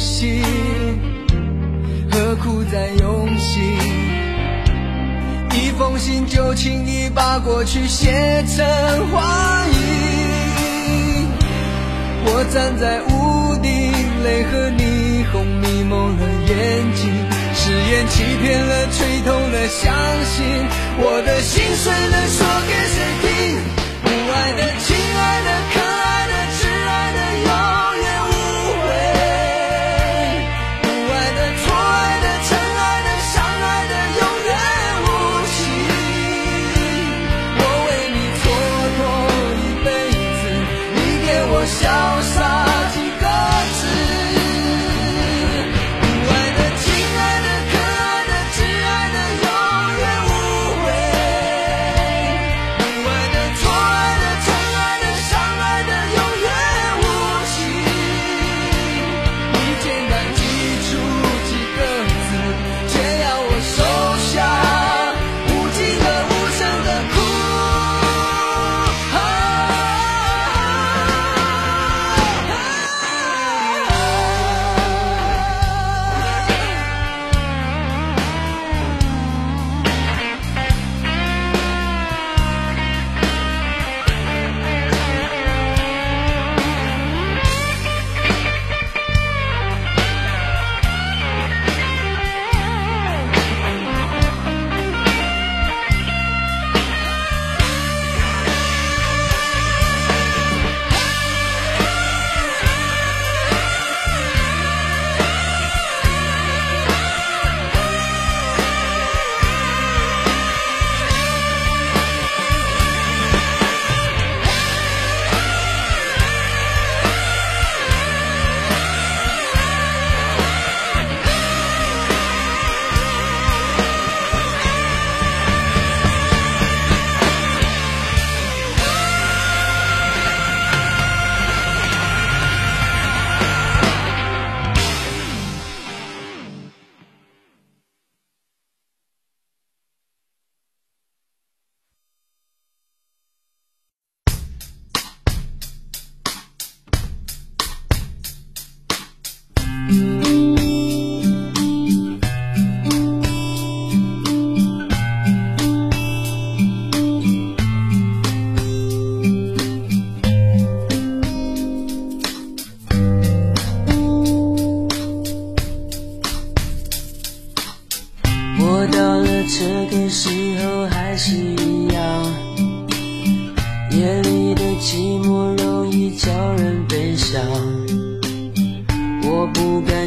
息，何苦再用心？一封信就轻易把过去写成回忆。我站在屋顶，泪和霓虹迷蒙了眼睛，誓言欺骗了，吹痛了，相信我的心碎了，说给谁听？不爱的，亲爱的，可爱的，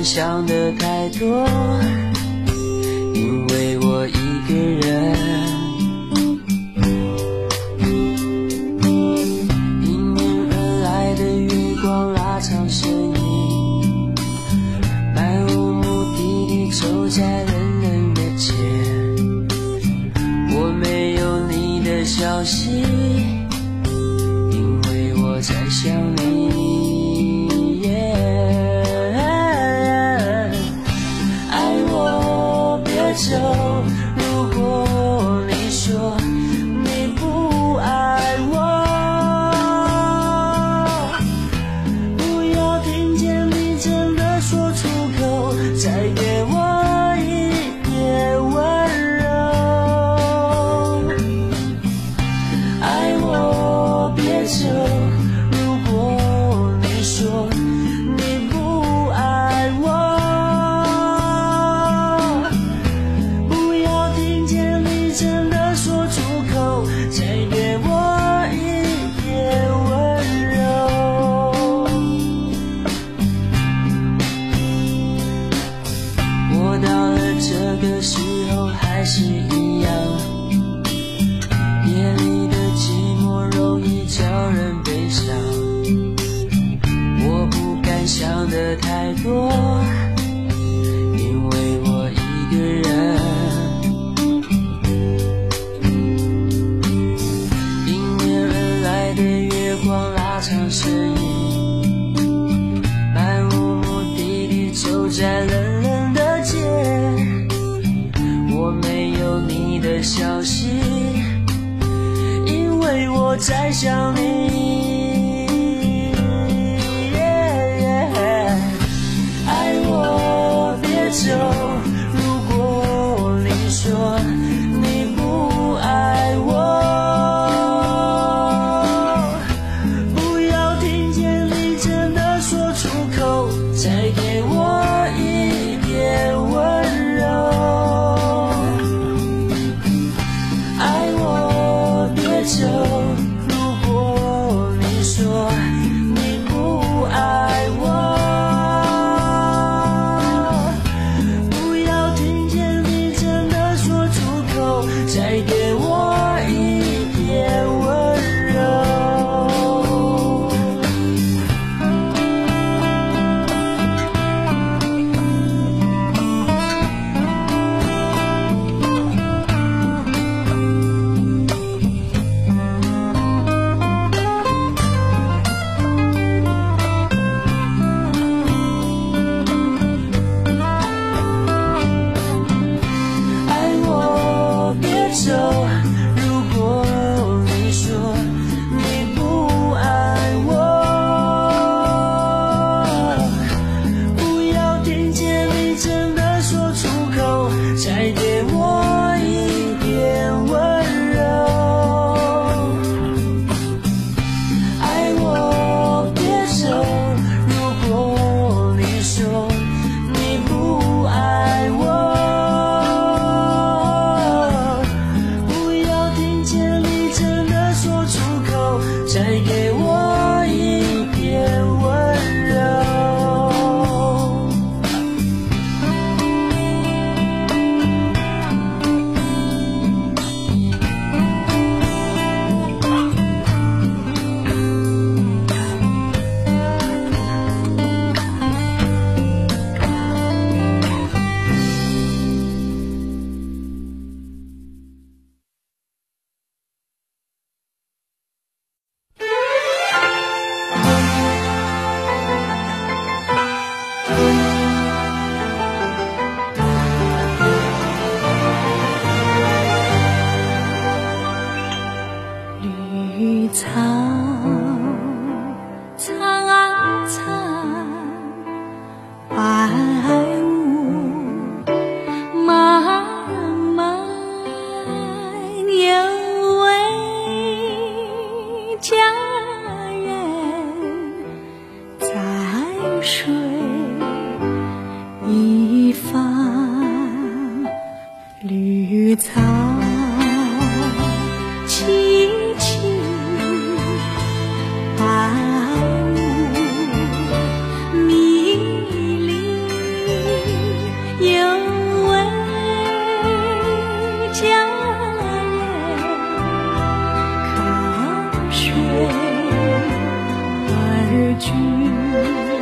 想的太多，因为我一个人。迎面而来的月光拉长身影，漫无目的地走在冷冷的街。我没有你的消息，因为我在想你。爱我别走，太多，因为我一个人。迎面而来的月光拉长身影，漫无目的地走在冷冷的街。我没有你的消息，因为我在想你。再给我一点温去。